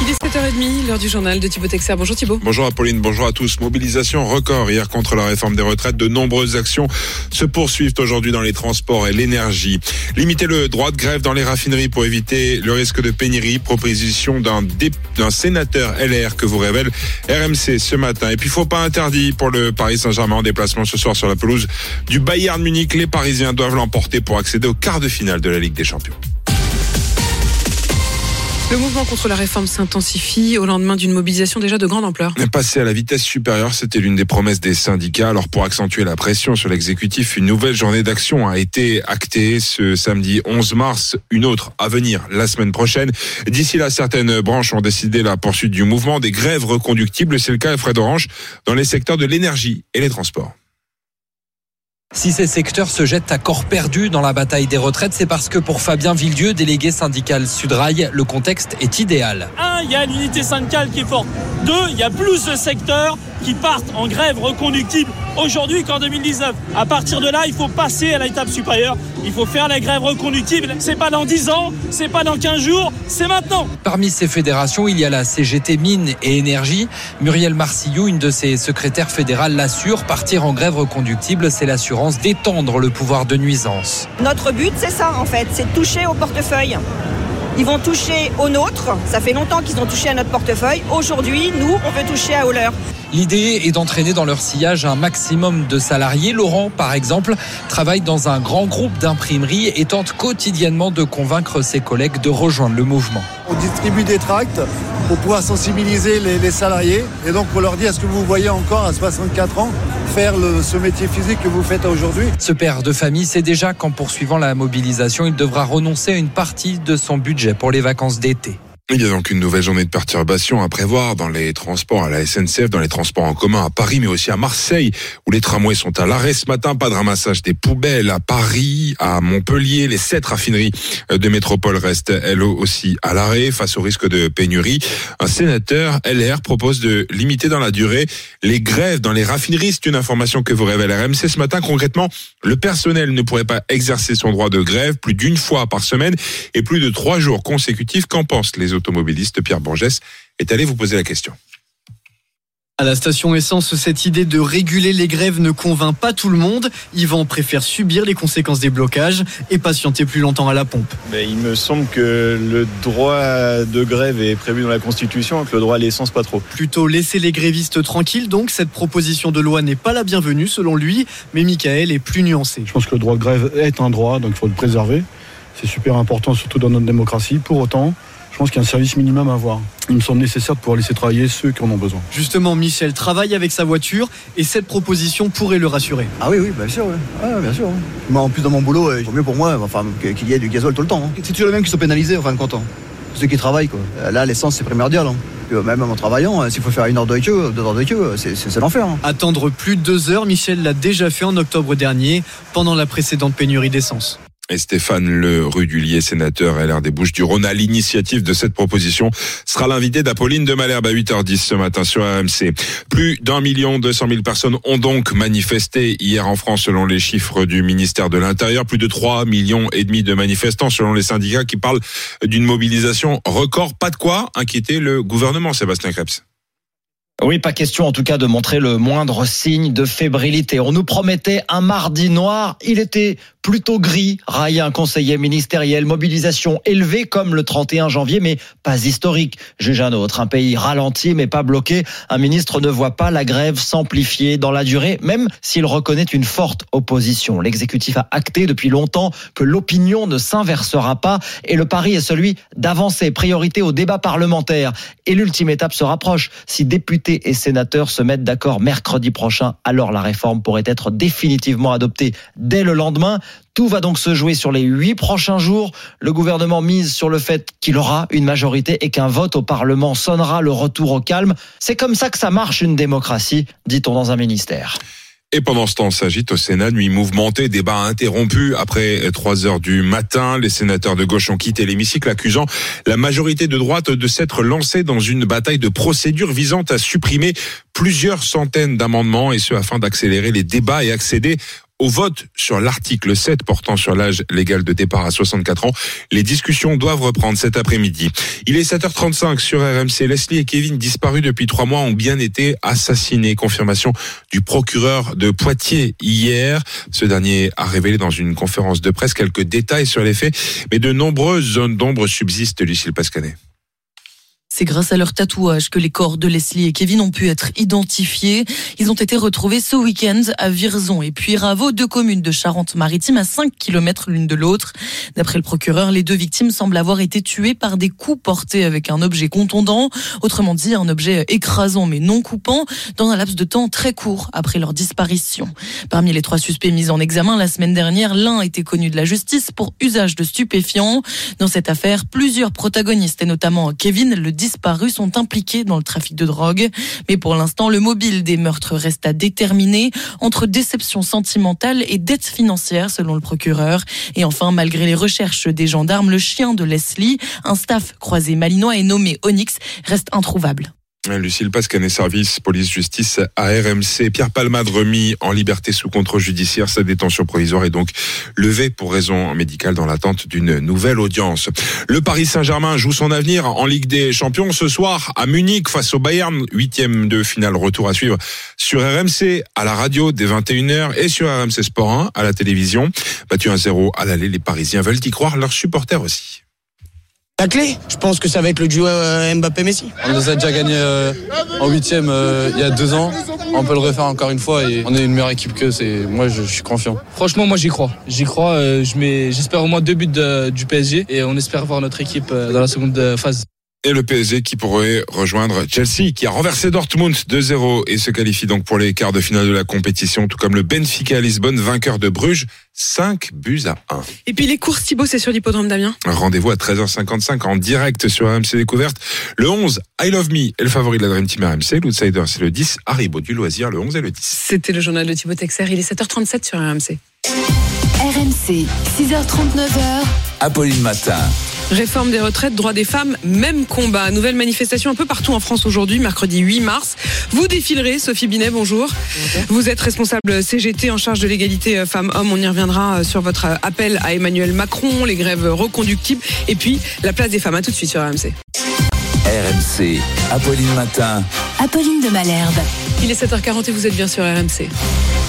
Il est 7h30, l'heure du journal de Thibaut Texer. Bonjour Thibaut. Bonjour Apolline, bonjour à tous. Mobilisation record hier contre la réforme des retraites. De nombreuses actions se poursuivent aujourd'hui dans les transports et l'énergie. Limiter le droit de grève dans les raffineries pour éviter le risque de pénurie. Proposition d'un sénateur LR que vous révèle RMC ce matin. Et puis, faut pas interdit pour le Paris Saint-Germain en déplacement ce soir sur la pelouse du Bayern Munich. Les Parisiens doivent l'emporter pour accéder au quart de finale de la Ligue des Champions. Le mouvement contre la réforme s'intensifie au lendemain d'une mobilisation déjà de grande ampleur. Passer à la vitesse supérieure, c'était l'une des promesses des syndicats. Alors pour accentuer la pression sur l'exécutif, une nouvelle journée d'action a été actée ce samedi 11 mars, une autre à venir la semaine prochaine. D'ici là, certaines branches ont décidé la poursuite du mouvement, des grèves reconductibles. C'est le cas à Fred Orange dans les secteurs de l'énergie et les transports. Si ces secteurs se jettent à corps perdu dans la bataille des retraites, c'est parce que pour Fabien Villedieu, délégué syndical Sudrail, le contexte est idéal. Un, il y a l'unité syndicale qui est forte. Deux, il y a plus de secteurs qui partent en grève reconductible aujourd'hui qu'en 2019. À partir de là, il faut passer à l'étape supérieure. Il faut faire la grève reconductible. C'est pas dans 10 ans, c'est pas dans 15 jours, c'est maintenant. Parmi ces fédérations, il y a la CGT Mines et Énergie. Muriel Marcillou, une de ses secrétaires fédérales, l'assure. Partir en grève reconductible, c'est l'assurance d'étendre le pouvoir de nuisance. Notre but, c'est ça en fait, c'est de toucher au portefeuille. Ils vont toucher au nôtre. Ça fait longtemps qu'ils ont touché à notre portefeuille. Aujourd'hui, nous, on veut toucher à au leur. L'idée est d'entraîner dans leur sillage un maximum de salariés. Laurent, par exemple, travaille dans un grand groupe d'imprimerie et tente quotidiennement de convaincre ses collègues de rejoindre le mouvement. On distribue des tracts pour pouvoir sensibiliser les, les salariés et donc pour leur dire est-ce que vous voyez encore à 64 ans faire le, ce métier physique que vous faites aujourd'hui? Ce père de famille sait déjà qu'en poursuivant la mobilisation, il devra renoncer à une partie de son budget pour les vacances d'été. Il y a donc une nouvelle journée de perturbation à prévoir dans les transports à la SNCF, dans les transports en commun à Paris, mais aussi à Marseille, où les tramways sont à l'arrêt ce matin. Pas de ramassage des poubelles à Paris, à Montpellier. Les sept raffineries de métropole restent, elles aussi, à l'arrêt face au risque de pénurie. Un sénateur LR propose de limiter dans la durée les grèves dans les raffineries. C'est une information que vous révèle RMC ce matin. Concrètement, le personnel ne pourrait pas exercer son droit de grève plus d'une fois par semaine et plus de trois jours consécutifs. Qu'en pensent les automobiliste Pierre Borgès est allé vous poser la question. À la station essence, cette idée de réguler les grèves ne convainc pas tout le monde. Yvan préfère subir les conséquences des blocages et patienter plus longtemps à la pompe. Mais il me semble que le droit de grève est prévu dans la Constitution, que le droit à l'essence pas trop. Plutôt laisser les grévistes tranquilles, donc cette proposition de loi n'est pas la bienvenue selon lui, mais Michael est plus nuancé. Je pense que le droit de grève est un droit, donc il faut le préserver. C'est super important, surtout dans notre démocratie. Pour autant, pense qu'il y a un service minimum à avoir. Il me semble nécessaire de pouvoir laisser travailler ceux qui en ont besoin. Justement, Michel travaille avec sa voiture et cette proposition pourrait le rassurer. Ah oui, oui, bien sûr, ouais. bien sûr. Moi, en plus, dans mon boulot, il vaut mieux pour moi enfin, qu'il y ait du gazole tout le temps. C'est toujours les mêmes qui sont pénalisés, en fin de compte. Ceux qui travaillent, quoi. Là, l'essence, c'est primordial. Hein. Même en travaillant, s'il faut faire une heure de queue, deux heures de queue, c'est l'enfer. Hein. Attendre plus de deux heures, Michel l'a déjà fait en octobre dernier, pendant la précédente pénurie d'essence et Stéphane Le Rudulier, sénateur LR des Bouches du Rhône, à l'initiative de cette proposition, sera l'invité d'Apolline de Malherbe à 8h10 ce matin sur RMC. Plus d'un million deux cent mille personnes ont donc manifesté hier en France selon les chiffres du ministère de l'Intérieur. Plus de 3 millions et demi de manifestants selon les syndicats qui parlent d'une mobilisation record. Pas de quoi inquiéter le gouvernement, Sébastien Krebs. Oui, pas question en tout cas de montrer le moindre signe de fébrilité. On nous promettait un mardi noir, il était plutôt gris, raille un conseiller ministériel, mobilisation élevée comme le 31 janvier, mais pas historique. Juge un autre, un pays ralenti mais pas bloqué. Un ministre ne voit pas la grève s'amplifier dans la durée, même s'il reconnaît une forte opposition. L'exécutif a acté depuis longtemps que l'opinion ne s'inversera pas et le pari est celui d'avancer, priorité au débat parlementaire. Et l'ultime étape se rapproche. Si députés et sénateurs se mettent d'accord mercredi prochain, alors la réforme pourrait être définitivement adoptée dès le lendemain. Tout va donc se jouer sur les huit prochains jours. Le gouvernement mise sur le fait qu'il aura une majorité et qu'un vote au Parlement sonnera le retour au calme. C'est comme ça que ça marche une démocratie, dit-on dans un ministère. Et pendant ce temps, s'agite au Sénat, nuit mouvementée, débat interrompu après 3 heures du matin. Les sénateurs de gauche ont quitté l'hémicycle, accusant la majorité de droite de s'être lancée dans une bataille de procédure visant à supprimer plusieurs centaines d'amendements et ce afin d'accélérer les débats et accéder au vote sur l'article 7 portant sur l'âge légal de départ à 64 ans. Les discussions doivent reprendre cet après-midi. Il est 7h35 sur RMC. Leslie et Kevin, disparus depuis trois mois, ont bien été assassinés. Confirmation du procureur de Poitiers hier. Ce dernier a révélé dans une conférence de presse quelques détails sur les faits, mais de nombreuses zones d'ombre subsistent, Lucille Pascanet. C'est grâce à leur tatouage que les corps de Leslie et Kevin ont pu être identifiés. Ils ont été retrouvés ce week-end à Virzon et puis Raveau, deux communes de Charente-Maritime à 5 km l'une de l'autre. D'après le procureur, les deux victimes semblent avoir été tuées par des coups portés avec un objet contondant, autrement dit un objet écrasant mais non coupant, dans un laps de temps très court après leur disparition. Parmi les trois suspects mis en examen la semaine dernière, l'un était connu de la justice pour usage de stupéfiants. Dans cette affaire, plusieurs protagonistes et notamment Kevin, le disparus sont impliqués dans le trafic de drogue. Mais pour l'instant, le mobile des meurtres reste à déterminer entre déception sentimentale et dette financière, selon le procureur. Et enfin, malgré les recherches des gendarmes, le chien de Leslie, un staff croisé malinois et nommé Onyx, reste introuvable. Lucille Pascanet, service police-justice à RMC. Pierre Palmade remis en liberté sous contrôle judiciaire. Sa détention provisoire est donc levée pour raison médicale dans l'attente d'une nouvelle audience. Le Paris Saint-Germain joue son avenir en Ligue des Champions ce soir à Munich face au Bayern. Huitième de finale retour à suivre sur RMC à la radio dès 21h et sur RMC Sport 1 à la télévision. Battu 1-0 à l'aller, les Parisiens veulent y croire, leurs supporters aussi. La clé, je pense que ça va être le duo euh, Mbappé-Messi. On nous a déjà gagné euh, en huitième euh, il y a deux ans. On peut le refaire encore une fois et on est une meilleure équipe que c'est. Moi, je, je, suis confiant. Franchement, moi, j'y crois. J'y crois. je mets, j'espère au moins deux buts de, du PSG et on espère voir notre équipe dans la seconde phase et le PSG qui pourrait rejoindre Chelsea qui a renversé Dortmund 2-0 et se qualifie donc pour les quarts de finale de la compétition tout comme le Benfica à Lisbonne vainqueur de Bruges 5 buts à 1. Et puis les courses Thibaut c'est sur l'hippodrome Damien. Rendez-vous à 13h55 en direct sur RMC Découverte. Le 11 I Love Me est le favori de la Dream Team RMC, l'outsider c'est le 10 Haribo du loisir le 11 et le 10. C'était le journal de Thibaut Texer, il est 7h37 sur RMC. RMC 6h39h. Apolline Matin. Réforme des retraites, droits des femmes, même combat. Nouvelle manifestation un peu partout en France aujourd'hui, mercredi 8 mars. Vous défilerez, Sophie Binet, bonjour. Vous êtes responsable CGT en charge de l'égalité euh, femmes-hommes. On y reviendra euh, sur votre euh, appel à Emmanuel Macron, les grèves reconductibles et puis la place des femmes. À tout de suite sur RMC. RMC, Apolline Matin. Apolline de Malherbe. Il est 7h40 et vous êtes bien sur RMC.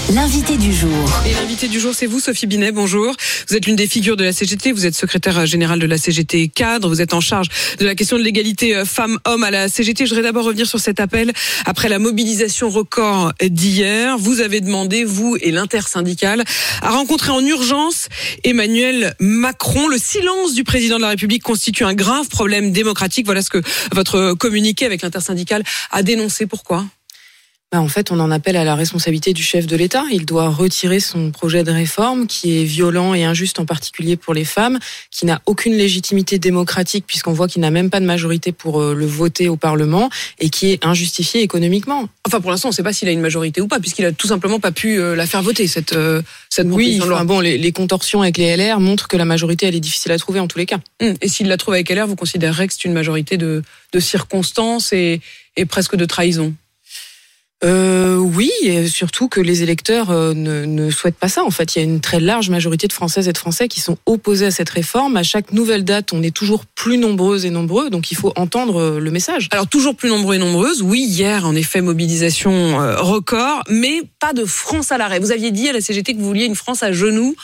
L'invité du jour. Et l'invité du jour, c'est vous, Sophie Binet. Bonjour. Vous êtes l'une des figures de la CGT. Vous êtes secrétaire générale de la CGT cadre. Vous êtes en charge de la question de l'égalité euh, femmes-hommes à la CGT. Je voudrais d'abord revenir sur cet appel après la mobilisation record d'hier. Vous avez demandé, vous et l'intersyndicale, à rencontrer en urgence Emmanuel Macron. Le silence du président de la République constitue un grave problème démocratique. Voilà ce que votre communiqué avec l'intersyndicale a dénoncé. Pourquoi? Bah, en fait, on en appelle à la responsabilité du chef de l'État. Il doit retirer son projet de réforme qui est violent et injuste en particulier pour les femmes, qui n'a aucune légitimité démocratique puisqu'on voit qu'il n'a même pas de majorité pour euh, le voter au Parlement et qui est injustifié économiquement. Enfin, pour l'instant, on ne sait pas s'il a une majorité ou pas puisqu'il a tout simplement pas pu euh, la faire voter cette euh, cette oui. Enfin, bon, les, les, contorsions avec les LR montrent que la majorité elle est difficile à trouver en tous les cas. Hum, et s'il la trouve avec LR, vous considérerez que c'est une majorité de de circonstances et, et presque de trahison euh, oui, et surtout que les électeurs euh, ne, souhaitent pas ça. En fait, il y a une très large majorité de Françaises et de Français qui sont opposés à cette réforme. À chaque nouvelle date, on est toujours plus nombreuses et nombreux, donc il faut entendre euh, le message. Alors toujours plus nombreux et nombreuses. Oui, hier, en effet, mobilisation euh, record, mais pas de France à l'arrêt. Vous aviez dit à la CGT que vous vouliez une France à genoux.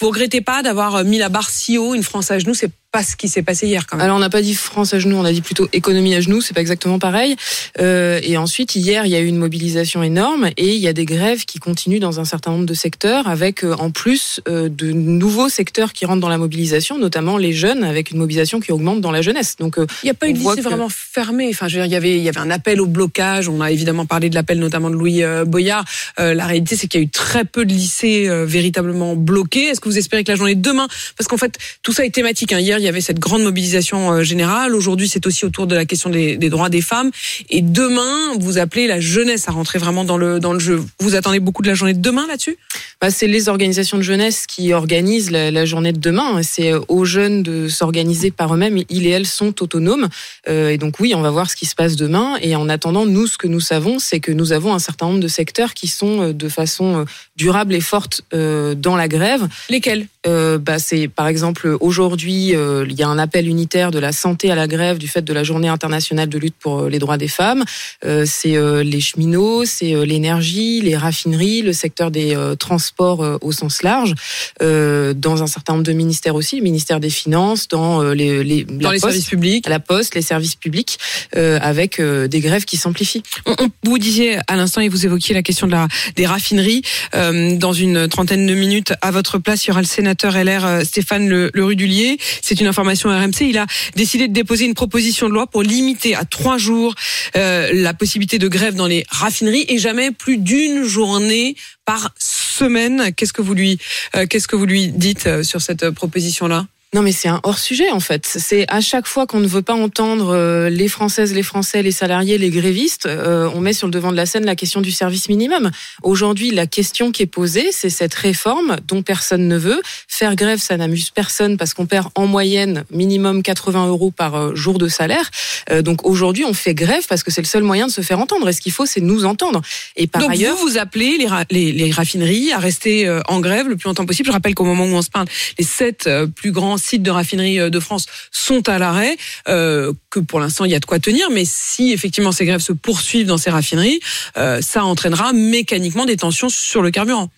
Vous regrettez pas d'avoir mis la barre si haut, une France à genoux, c'est pas ce qui s'est passé hier quand même. Alors on n'a pas dit France à genoux, on a dit plutôt économie à genoux, c'est pas exactement pareil. Euh, et ensuite hier il y a eu une mobilisation énorme et il y a des grèves qui continuent dans un certain nombre de secteurs avec euh, en plus euh, de nouveaux secteurs qui rentrent dans la mobilisation, notamment les jeunes avec une mobilisation qui augmente dans la jeunesse. Donc euh, il n'y a pas eu de lycée vraiment fermé. Enfin je veux dire il y avait il y avait un appel au blocage. On a évidemment parlé de l'appel notamment de Louis euh, Boyard. la réalité c'est qu'il y a eu très peu de lycées véritablement bloqués. Est-ce que vous espérez que la journée de demain parce qu'en fait tout ça est thématique. Hein. Hier il y avait cette grande mobilisation euh, générale. Aujourd'hui, c'est aussi autour de la question des, des, droits des femmes. Et demain, vous appelez la jeunesse à rentrer vraiment dans le dans le jeu. Vous attendez beaucoup de la journée de demain là-dessus? Bah, C'est les organisations de jeunesse qui organisent la, la journée de demain. C'est euh, aux jeunes de s'organiser par eux-mêmes. Ils et elles sont autonomes. Euh, et donc oui, on va voir ce qui se passe demain. Et en attendant, nous, ce que nous savons, c'est que nous avons un certain nombre de secteurs qui sont de façon durable et forte euh, dans la grève. Lesquels? Euh, bah, C'est par exemple aujourd'hui, euh, il y a un appel unitaire de la santé à la grève du fait de la journée internationale de lutte pour les droits des femmes. Euh, c'est euh, les cheminots, c'est euh, l'énergie, les raffineries, le secteur des transports au sens large, dans un certain nombre de ministères aussi, le ministère des Finances, dans les, les, dans les services publics, la poste, les services publics, avec des grèves qui s'amplifient. On, on, vous disiez à l'instant et vous évoquiez la question de la, des raffineries. dans une trentaine de minutes, à votre place, il y aura le sénateur LR Stéphane Le, le Rudulier. C'est une information RMC. Il a décidé de déposer une proposition de loi pour limiter à trois jours euh, la possibilité de grève dans les raffineries et jamais plus d'une journée par semaine. Qu'est-ce que vous lui, euh, qu'est-ce que vous lui dites euh, sur cette proposition-là? Non, mais c'est un hors sujet en fait. C'est à chaque fois qu'on ne veut pas entendre euh, les Françaises, les Français, les salariés, les grévistes, euh, on met sur le devant de la scène la question du service minimum. Aujourd'hui, la question qui est posée, c'est cette réforme dont personne ne veut. Faire grève, ça n'amuse personne parce qu'on perd en moyenne minimum 80 euros par euh, jour de salaire. Euh, donc aujourd'hui, on fait grève parce que c'est le seul moyen de se faire entendre. Et ce qu'il faut, c'est nous entendre. Et par Donc ailleurs, vous, vous appelez les, ra- les, les raffineries à rester en grève le plus longtemps possible. Je rappelle qu'au moment où on se parle, les sept plus grands sites de raffinerie euh, de France sont à l'arrêt, euh, que pour l'instant il y a de quoi tenir. Mais si effectivement ces grèves se poursuivent dans ces raffineries, euh, ça entraînera mécaniquement des tensions sur le carburant.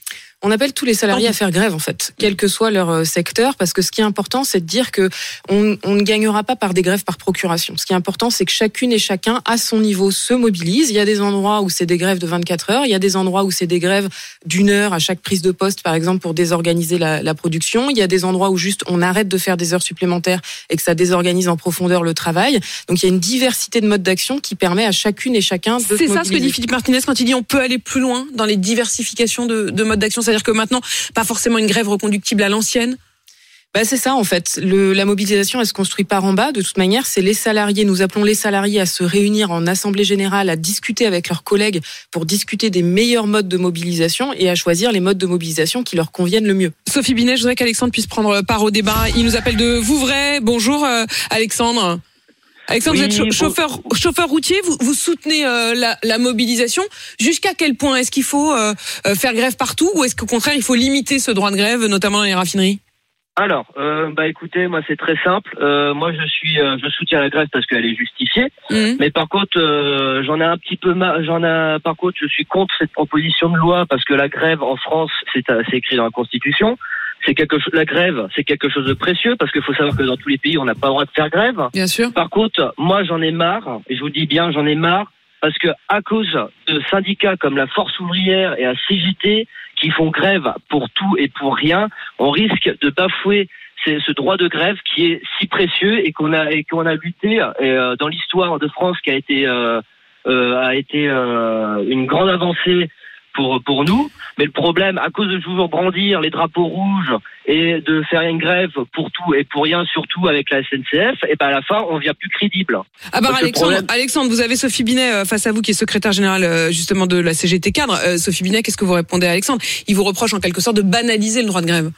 On appelle tous les salariés à faire grève en fait, quel que soit leur euh, secteur, parce que ce qui est important, c'est de dire que on, on ne gagnera pas par des grèves par procuration. Ce qui est important, c'est que chacune et chacun, à son niveau, se mobilise. Il y a des endroits où c'est des grèves de 24 heures, il y a des endroits où c'est des grèves d'une heure à chaque prise de poste, par exemple, pour désorganiser la, la production. Il y a des endroits où juste on arrête de faire des heures supplémentaires et que ça désorganise en profondeur le travail. Donc il y a une diversité de modes d'action qui permet à chacune et chacun de se C'est ça ce que dit. Philippe Martinez quand il dit on peut aller plus loin dans les diversifications de, de modes d'action. C'est-à-dire que maintenant, pas forcément une grève reconductible à l'ancienne. Bah c'est ça en fait. Le, la mobilisation, elle se construit par en bas. De toute manière, c'est les salariés. Nous appelons les salariés à se réunir en assemblée générale, à discuter avec leurs collègues pour discuter des meilleurs modes de mobilisation et à choisir les modes de mobilisation qui leur conviennent le mieux. Sophie Binet, je voudrais qu'Alexandre puisse prendre part au débat. Il nous appelle de Vouvray. Bonjour euh, Alexandre. Alexandre, Oui, vous êtes cha- bon- chauffeur, chauffeur routier, vous, vous soutenez euh, la, la mobilisation. Jusqu'à quel point est-ce qu'il faut euh, euh, faire grève partout ou est-ce qu'au contraire il faut limiter ce droit de grève, notamment dans les raffineries? Alors, euh, bah écoutez, moi c'est très simple. Euh, moi je suis, euh, je soutiens la grève parce qu'elle est justifiée. Mhm. Mais par contre, euh, j'en ai un petit peu ma- j'en ai, par contre, je suis contre cette proposition de loi parce que la grève en France, c'est euh, c'est écrit dans la Constitution. C'est quelque chose, la grève, c'est quelque chose de précieux parce qu'il faut savoir que dans tous les pays, on n'a pas le droit de faire grève. Bien sûr. Par contre, moi j'en ai marre, et je vous dis bien, j'en ai marre parce que à cause de syndicats comme la Force ouvrière et la CGT qui font grève pour tout et pour rien, on risque de bafouer c'est ce droit de grève qui est si précieux et qu'on a et qu'on a lutté euh, dans l'histoire de France qui a été euh, euh, a été euh, une grande avancée pour pour nous. Mais le problème, à cause de toujours brandir les drapeaux rouges et de faire une grève pour tout et pour rien, surtout avec la SNCF, et ben à la fin, on devient plus crédible. Ah bah Alexandre, problème- Alexandre, vous avez Sophie Binet euh, face à vous qui est secrétaire générale euh, justement de la CGT cadre. Euh, Sophie Binet, qu'est-ce que vous répondez à Alexandre? Il vous reproche en quelque sorte de banaliser le droit de grève.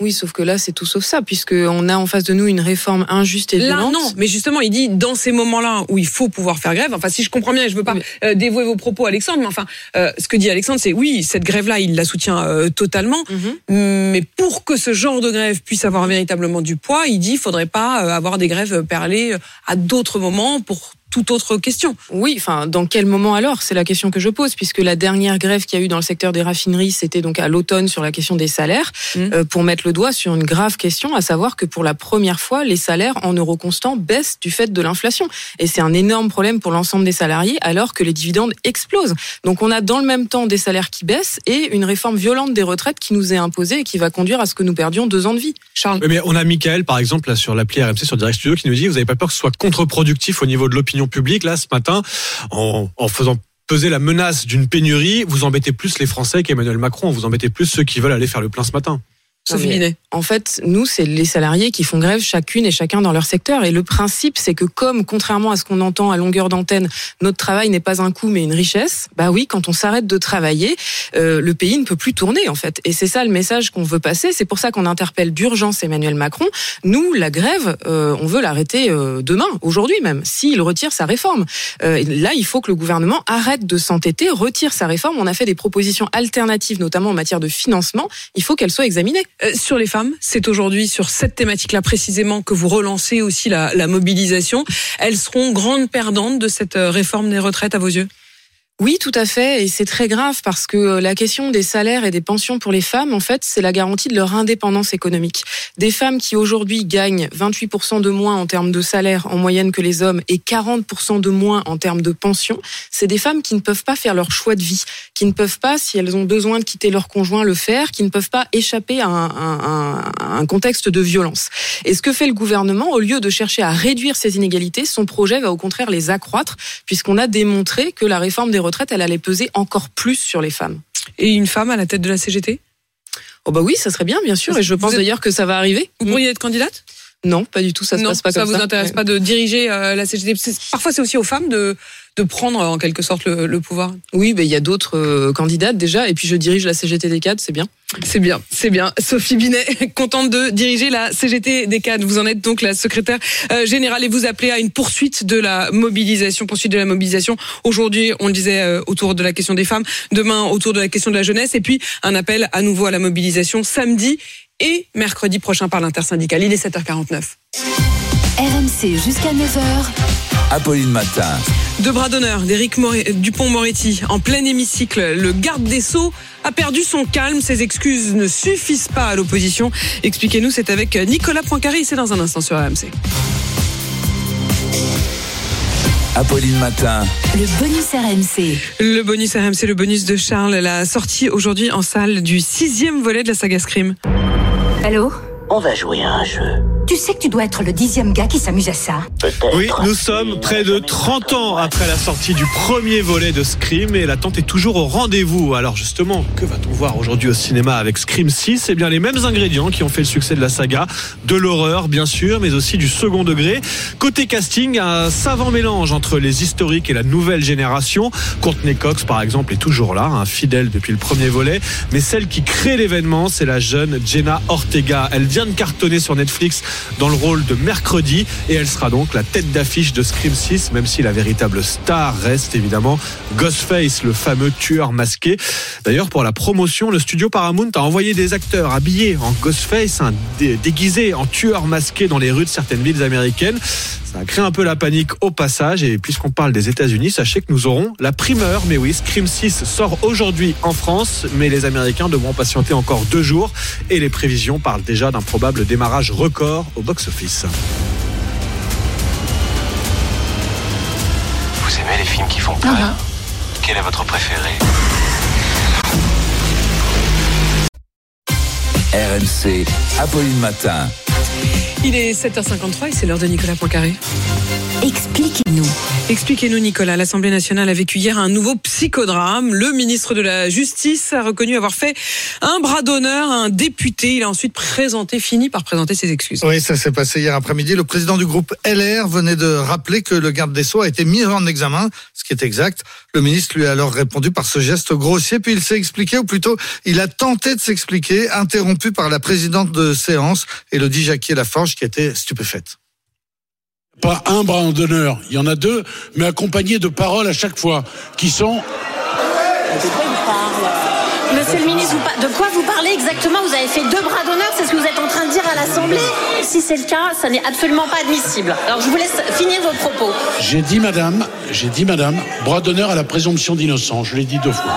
Oui, sauf que là, c'est tout sauf ça, puisque on a en face de nous une réforme injuste et Là, violente. non, mais justement, il dit dans ces moments-là où il faut pouvoir faire grève. Enfin, si je comprends bien, je veux pas euh, dévouer vos propos, Alexandre, mais enfin, euh, ce que dit Alexandre, c'est oui, cette grève-là, il la soutient euh, totalement. Mais pour que ce genre de grève puisse avoir véritablement du poids, il dit, il faudrait pas avoir des grèves perlées à d'autres moments pour toute autre question. Oui, enfin, dans quel moment alors? C'est la question que je pose, puisque la dernière grève qu'il y a eu dans le secteur des raffineries, c'était donc à l'automne sur la question des salaires, euh, pour mettre le doigt sur une grave question, à savoir que pour la première fois, les salaires en euros constants baissent du fait de l'inflation. Et c'est un énorme problème pour l'ensemble des salariés, alors que les dividendes explosent. Donc on a dans le même temps des salaires qui baissent et une réforme violente des retraites qui nous est imposée et qui va conduire à ce que nous perdions deux ans de vie. Charles Oui, mais on a Michael, par exemple, là, sur l'appli RMC, sur Direct Studio, qui nous dit, vous n'avez pas peur que ce soit contre-productif au niveau de l'opinion publique, là, ce matin, en, en faisant peser la menace d'une pénurie, vous embêtez plus les Français qu'Emmanuel Macron, vous embêtez plus ceux qui veulent aller faire le plein ce matin. Sophie. En fait, nous, c'est les salariés qui font grève chacune et chacun dans leur secteur. Et le principe, c'est que comme, contrairement à ce qu'on entend à longueur d'antenne, notre travail n'est pas un coût mais une richesse, bah oui, quand on s'arrête de travailler, euh, le pays ne peut plus tourner, en fait. Et c'est ça le message qu'on veut passer. C'est pour ça qu'on interpelle d'urgence Emmanuel Macron. Nous, la grève, euh, on veut l'arrêter euh, demain, aujourd'hui même, s'il retire sa réforme. Euh, là, il faut que le gouvernement arrête de s'entêter, retire sa réforme. On a fait des propositions alternatives, notamment en matière de financement. Il faut qu'elles soient examinées. Euh, sur les c'est aujourd'hui sur cette thématique-là précisément que vous relancez aussi la, la mobilisation. Elles seront grandes perdantes de cette euh, réforme des retraites à vos yeux? Oui, tout à fait, et c'est très grave parce que euh, la question des salaires et des pensions pour les femmes, en fait, c'est la garantie de leur indépendance économique. Des femmes qui aujourd'hui gagnent 28% de moins en termes de salaire en moyenne que les hommes et 40% de moins en termes de pension, c'est des femmes qui ne peuvent pas faire leur choix de vie, qui ne peuvent pas, si elles ont besoin de quitter leur conjoint, le faire, qui ne peuvent pas échapper à un, un- contexte de violence. Et ce que fait le gouvernement, au lieu de chercher à réduire ces inégalités, son projet va au contraire les accroître, puisqu'on a démontré que la réforme des retraites, elle allait peser encore plus sur les femmes. Et une femme à la tête de la CGT Oh bah oui, ça serait bien, bien sûr, et je pense êtes- d'ailleurs que ça va arriver. Vous pourriez être candidate? Non, pas du tout, ça se non, passe pas ça comme vous ça. intéresse Ouais. pas de diriger euh, la CGT Parfois, c'est aussi aux femmes de, de prendre en quelque sorte le, le pouvoir. Oui, mais il y a d'autres euh, candidates déjà, et puis je dirige la CGT des cadres, c'est bien. C'est bien, c'est bien. Sophie Binet, contente de diriger la CGT des cadres. Vous en êtes donc la secrétaire euh, générale et vous appelez à une poursuite de la mobilisation, poursuite de la mobilisation. Aujourd'hui, on le disait euh, autour de la question des femmes, demain autour de la question de la jeunesse et puis un appel à nouveau à la mobilisation samedi et mercredi prochain par l'intersyndicale. Il est 7h49. RMC jusqu'à 9h. Apolline Matin. Deux bras d'honneur d'Éric Dupont-Moretti en plein hémicycle. Le garde des Sceaux a perdu son calme. Ses excuses ne suffisent pas à l'opposition. Expliquez-nous, c'est avec Nicolas Poincaré. C'est dans un instant sur RMC. Apolline Matin. Le bonus RMC. Le bonus RMC, le bonus de Charles, la sortie aujourd'hui en salle du sixième volet de la saga Scream. Allô On va jouer à un jeu. Tu sais que tu dois être le dixième gars qui s'amuse à ça. Oui, nous sommes près de 30 ans après la sortie du premier volet de Scream et l'attente est toujours au rendez-vous. Alors justement, que va-t-on voir aujourd'hui au cinéma avec Scream 6 Eh bien les mêmes ingrédients qui ont fait le succès de la saga, de l'horreur bien sûr, mais aussi du second degré. Côté casting, un savant mélange entre les historiques et la nouvelle génération. Courtney Cox par exemple est toujours là, un fidèle depuis le premier volet, mais celle qui crée l'événement, c'est la jeune Jenna Ortega. Elle vient de cartonner sur Netflix dans le rôle de mercredi. Et elle sera donc la tête d'affiche de Scream 6 même si la véritable star reste évidemment Ghostface le fameux tueur masqué. D'ailleurs pour la promotion le studio Paramount a envoyé des acteurs habillés en Ghostface déguisés en tueurs masqués dans les rues de certaines villes américaines ça a créé un peu la panique au passage et puisqu'on parle des États-Unis, sachez que nous aurons la primeur. Mais oui, Scream 6 sort aujourd'hui en France, mais les Américains devront patienter encore deux jours et les prévisions parlent déjà d'un probable démarrage record au box-office. Vous aimez les films qui font peur Quel est votre préféré RMC. Apolline Matin. Il est 7h53 et c'est l'heure de Nicolas Poincaré. Expliquez-nous. Expliquez-nous, Nicolas. L'Assemblée nationale a vécu hier un nouveau psychodrame. Le ministre de la Justice a reconnu avoir fait un bras d'honneur à un député. Il a ensuite présenté, fini par présenter ses excuses. Oui, ça s'est passé hier après-midi. Le président du groupe LR venait de rappeler que le garde des Sceaux a été mis en examen, ce qui est exact. Le ministre lui a alors répondu par ce geste grossier, puis il s'est expliqué, ou plutôt il a tenté de s'expliquer, interrompu par la présidente de séance, Elodie Jacquier-Laforge, qui était stupéfaite. Pas un bras d'honneur, il y en a deux, mais accompagnés de paroles à chaque fois, qui sont Monsieur le ministre, de quoi vous parlez exactement Vous avez fait deux bras d'honneur, c'est ce que vous êtes en train de dire à l'Assemblée Si c'est le cas, ça n'est absolument pas admissible. Alors je vous laisse finir vos propos. J'ai dit madame, j'ai dit madame, bras d'honneur à la présomption d'innocence, je l'ai dit deux fois.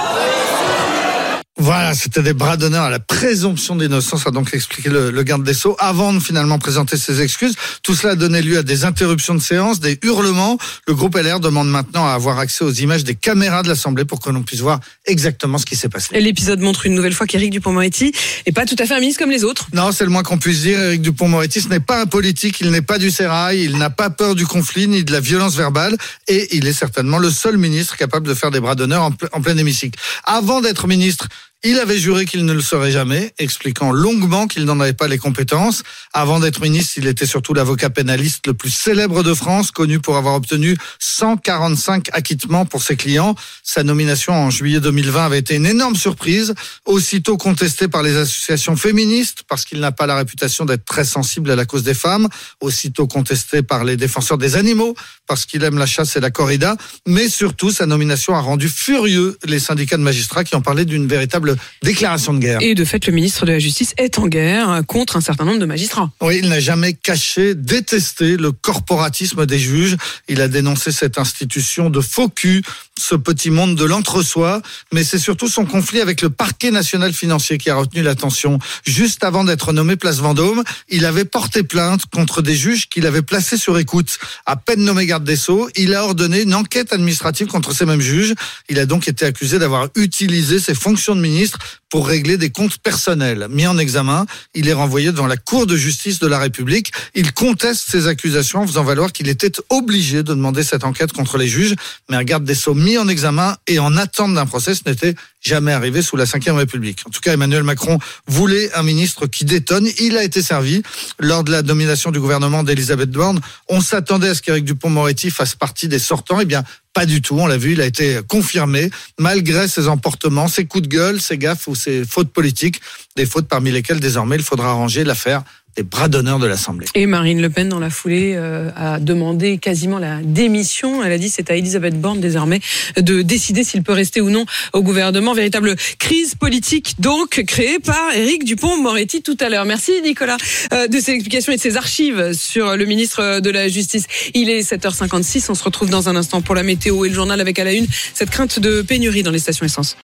Voilà, c'était des bras d'honneur à la présomption d'innocence, a donc expliqué le, le garde des Sceaux, avant de finalement présenter ses excuses. Tout cela a donné lieu à des interruptions de séance, des hurlements. Le groupe LR demande maintenant à avoir accès aux images des caméras de l'Assemblée pour que l'on puisse voir exactement ce qui s'est passé. Et l'épisode montre une nouvelle fois qu'Éric Dupond-Moretti est pas tout à fait un ministre comme les autres. Non, c'est le moins qu'on puisse dire. Éric Dupont-Moretti, ce n'est pas un politique, il n'est pas du sérail, il n'a pas peur du conflit ni de la violence verbale, et il est certainement le seul ministre capable de faire des bras d'honneur en, ple- en plein hémicycle. Avant d'être ministre, il avait juré qu'il ne le serait jamais, expliquant longuement qu'il n'en avait pas les compétences. Avant d'être ministre, il était surtout l'avocat pénaliste le plus célèbre de France, connu pour avoir obtenu 145 acquittements pour ses clients. Sa nomination en juillet 2020 avait été une énorme surprise, aussitôt contestée par les associations féministes, parce qu'il n'a pas la réputation d'être très sensible à la cause des femmes, aussitôt contestée par les défenseurs des animaux, parce qu'il aime la chasse et la corrida, mais surtout sa nomination a rendu furieux les syndicats de magistrats qui ont parlé d'une véritable déclaration de guerre. Et de fait, le ministre de la Justice est en guerre contre un certain nombre de magistrats. Oui, il n'a jamais caché, détesté le corporatisme des juges. Il a dénoncé cette institution de faux cul, ce petit monde de l'entre-soi, mais c'est surtout son conflit avec le parquet national financier qui a retenu l'attention. Juste avant d'être nommé place Vendôme, il avait porté plainte contre des juges qu'il avait placés sur écoute. À peine nommé garde des Sceaux, il a ordonné une enquête administrative contre ces mêmes juges. Il a donc été accusé d'avoir utilisé ses fonctions de ministre pour régler des comptes personnels. Mis en examen, il est renvoyé devant la Cour de justice de la République. Il conteste ces accusations en faisant valoir qu'il était obligé de demander cette enquête contre les juges, mais un garde des Sceaux en examen et en attente d'un procès. Ce n'était jamais arrivé sous la Ve République. En tout cas, Emmanuel Macron voulait un ministre qui détonne. Il a été servi lors de la domination du gouvernement d'Elisabeth Borne. On s'attendait à ce qu'Éric Dupont-Moretti fasse partie des sortants. Eh bien, pas du tout. On l'a vu, il a été confirmé, malgré ses emportements, ses coups de gueule, ses gaffes ou ses fautes politiques. Des fautes parmi lesquelles désormais il faudra ranger l'affaire des bras d'honneur de l'Assemblée. Et Marine Le Pen, dans la foulée, euh, a demandé quasiment la démission. Elle a dit c'est à Elisabeth Borne désormais de décider s'il peut rester ou non au gouvernement. Véritable crise politique donc créée par Éric Dupont-Moretti tout à l'heure. Merci Nicolas euh, de ces explications et de ces archives sur le ministre de la Justice. Il est 7h56. On se retrouve dans un instant pour la météo et le journal avec à la une cette crainte de pénurie dans les stations essence.